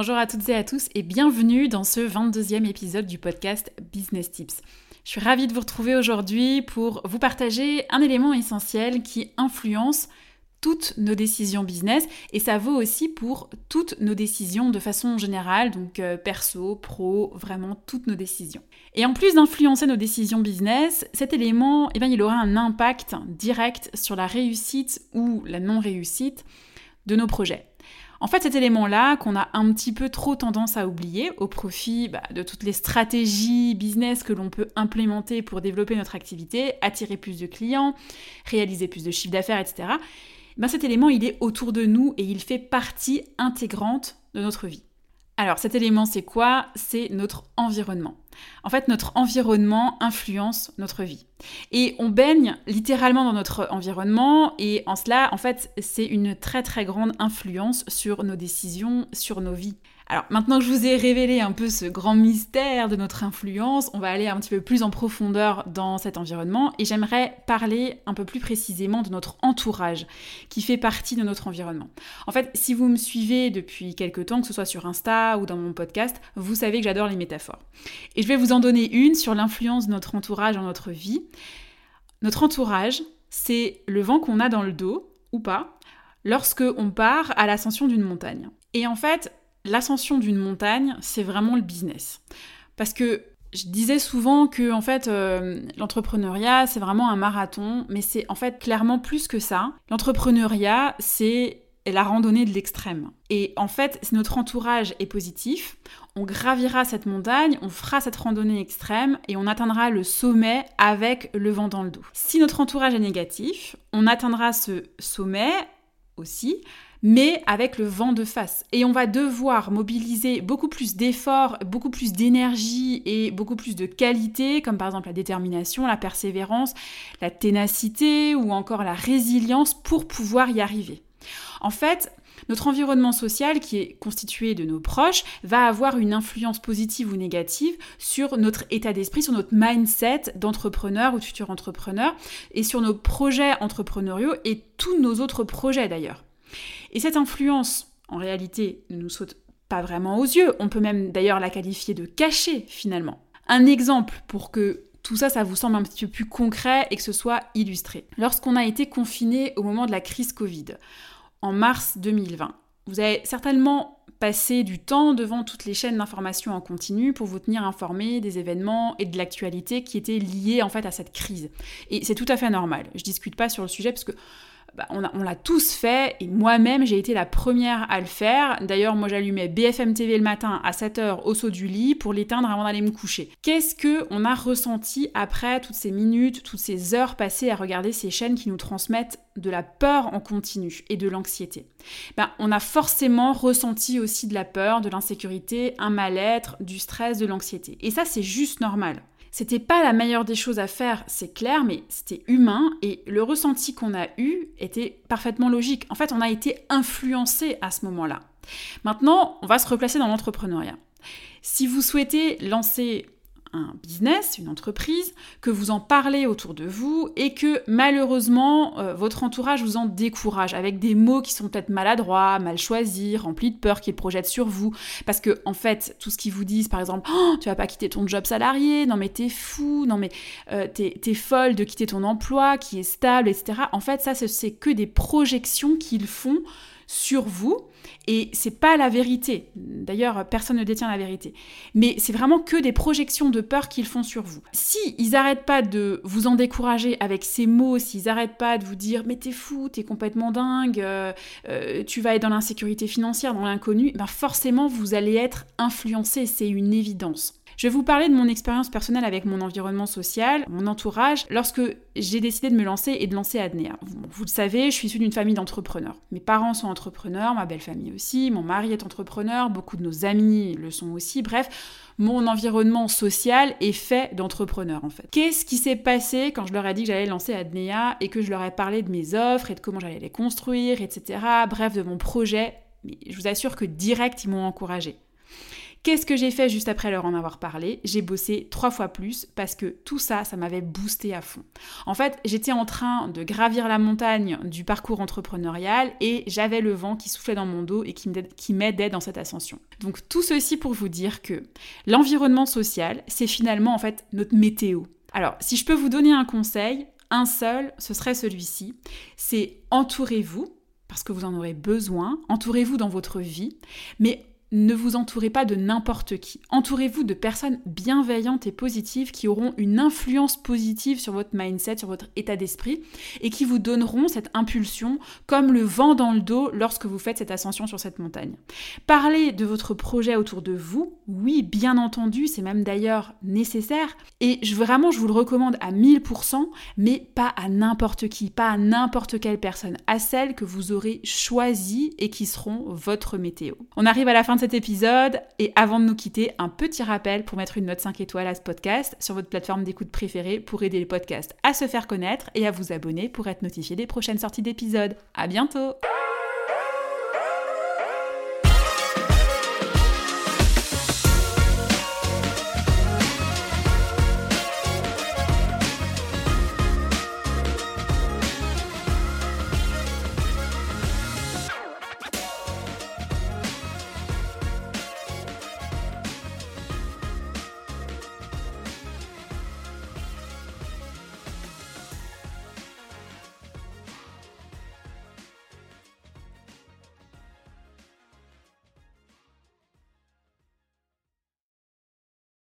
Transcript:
Bonjour à toutes et à tous et bienvenue dans ce 22e épisode du podcast Business Tips. Je suis ravie de vous retrouver aujourd'hui pour vous partager un élément essentiel qui influence toutes nos décisions business et ça vaut aussi pour toutes nos décisions de façon générale, donc euh, perso, pro, vraiment toutes nos décisions. Et en plus d'influencer nos décisions business, cet élément, eh bien, il aura un impact direct sur la réussite ou la non-réussite de nos projets. En fait, cet élément-là, qu'on a un petit peu trop tendance à oublier au profit bah, de toutes les stratégies business que l'on peut implémenter pour développer notre activité, attirer plus de clients, réaliser plus de chiffre d'affaires, etc., ben cet élément, il est autour de nous et il fait partie intégrante de notre vie. Alors cet élément, c'est quoi? C'est notre environnement. En fait, notre environnement influence notre vie. Et on baigne littéralement dans notre environnement et en cela, en fait, c'est une très très grande influence sur nos décisions, sur nos vies. Alors maintenant que je vous ai révélé un peu ce grand mystère de notre influence, on va aller un petit peu plus en profondeur dans cet environnement et j'aimerais parler un peu plus précisément de notre entourage qui fait partie de notre environnement. En fait, si vous me suivez depuis quelques temps, que ce soit sur Insta ou dans mon podcast, vous savez que j'adore les métaphores. Et je vais vous en donner une sur l'influence de notre entourage dans notre vie. Notre entourage, c'est le vent qu'on a dans le dos, ou pas, lorsque on part à l'ascension d'une montagne. Et en fait, l'ascension d'une montagne, c'est vraiment le business. Parce que je disais souvent que en fait euh, l'entrepreneuriat c'est vraiment un marathon, mais c'est en fait clairement plus que ça. L'entrepreneuriat c'est la randonnée de l'extrême. Et en fait, si notre entourage est positif, on gravira cette montagne, on fera cette randonnée extrême et on atteindra le sommet avec le vent dans le dos. Si notre entourage est négatif, on atteindra ce sommet aussi mais avec le vent de face. Et on va devoir mobiliser beaucoup plus d'efforts, beaucoup plus d'énergie et beaucoup plus de qualité, comme par exemple la détermination, la persévérance, la ténacité ou encore la résilience pour pouvoir y arriver. En fait, notre environnement social, qui est constitué de nos proches, va avoir une influence positive ou négative sur notre état d'esprit, sur notre mindset d'entrepreneur ou de futur entrepreneur, et sur nos projets entrepreneuriaux et tous nos autres projets d'ailleurs. Et cette influence, en réalité, ne nous saute pas vraiment aux yeux. On peut même d'ailleurs la qualifier de cachée finalement. Un exemple pour que tout ça, ça vous semble un petit peu plus concret et que ce soit illustré. Lorsqu'on a été confiné au moment de la crise Covid, en mars 2020, vous avez certainement passé du temps devant toutes les chaînes d'information en continu pour vous tenir informé des événements et de l'actualité qui étaient liés en fait à cette crise. Et c'est tout à fait normal. Je discute pas sur le sujet parce que bah, on, l'a tous fait et moi-même j'ai été la première à le faire. D'ailleurs, moi j'allumais BFM TV le matin à 7h au saut du lit pour l'éteindre avant d'aller me coucher. Qu'est-ce que on a ressenti après toutes ces minutes, toutes ces heures passées à regarder ces chaînes qui nous transmettent de la peur en continu et de l'anxiété? Ben, On a forcément ressenti aussi de la peur, de l'insécurité, un mal-être, du stress, de l'anxiété. Et ça, c'est juste normal. C'était pas la meilleure des choses à faire, c'est clair, mais c'était humain et le ressenti qu'on a eu était parfaitement logique. En fait, on a été influencé à ce moment-là. Maintenant, on va se replacer dans l'entrepreneuriat. Si vous souhaitez lancer un business, une entreprise, que vous en parlez autour de vous et que malheureusement euh, votre entourage vous en décourage avec des mots qui sont peut-être maladroits, mal choisis, remplis de peur qu'ils projettent sur vous. Parce que en fait, tout ce qu'ils vous disent, par exemple, oh, tu vas pas quitter ton job salarié, non mais t'es fou, non mais euh, t'es folle de quitter ton emploi qui est stable, etc. En fait, ça c'est que des projections qu'ils font sur vous et c'est pas la vérité. D'ailleurs, personne ne détient la vérité. Mais c'est vraiment que des projections de peur qu'ils font sur vous. Si ils arrêtent pas de vous en décourager avec ces mots, s'ils arrêtent pas de vous dire mais t'es fou, t'es complètement dingue, euh, euh, tu vas être dans l'insécurité financière, dans l'inconnu, ben forcément vous allez être influencé, c'est une évidence. Je vais vous parler de mon expérience personnelle avec mon environnement social, mon entourage, lorsque j'ai décidé de me lancer et de lancer Adnea. Vous, le savez, je suis issue d'une famille d'entrepreneurs. Mes parents sont entrepreneurs, ma belle famille aussi, mon mari est entrepreneur, beaucoup de nos amis le sont aussi. Bref, mon environnement social est fait d'entrepreneurs en fait. Qu'est-ce qui s'est passé quand je leur ai dit que j'allais lancer Adnea et que je leur ai parlé de mes offres et de comment j'allais les construire, etc. Bref, de mon projet. Je vous assure que direct, ils m'ont encouragé. Qu'est-ce que j'ai fait juste après leur en avoir parlé? J'ai bossé trois fois plus parce que tout ça, ça m'avait boosté à fond. En fait, j'étais en train de gravir la montagne du parcours entrepreneurial et j'avais le vent qui soufflait dans mon dos et qui m'aidait dans cette ascension. Donc tout ceci pour vous dire que l'environnement social, c'est finalement en fait notre météo. Alors, si je peux vous donner un conseil, un seul, ce serait celui-ci, c'est entourez-vous parce que vous en aurez besoin, entourez-vous dans votre vie, mais ne vous entourez pas de n'importe qui. Entourez-vous de personnes bienveillantes et positives qui auront une influence positive sur votre mindset, sur votre état d'esprit et qui vous donneront cette impulsion comme le vent dans le dos lorsque vous faites cette ascension sur cette montagne. Parlez de votre projet autour de vous, oui, bien entendu, c'est même d'ailleurs nécessaire et je, vraiment je vous le recommande à 1000%, mais pas à n'importe qui, pas à n'importe quelle personne, à celles que vous aurez choisies et qui seront votre météo. On arrive à la fin cet épisode. Et avant de nous quitter, un petit rappel pour mettre une note 5 étoiles à ce podcast sur votre plateforme d'écoute préférée pour aider les podcasts à se faire connaître et à vous abonner pour être notifié des prochaines sorties d'épisodes. À bientôt!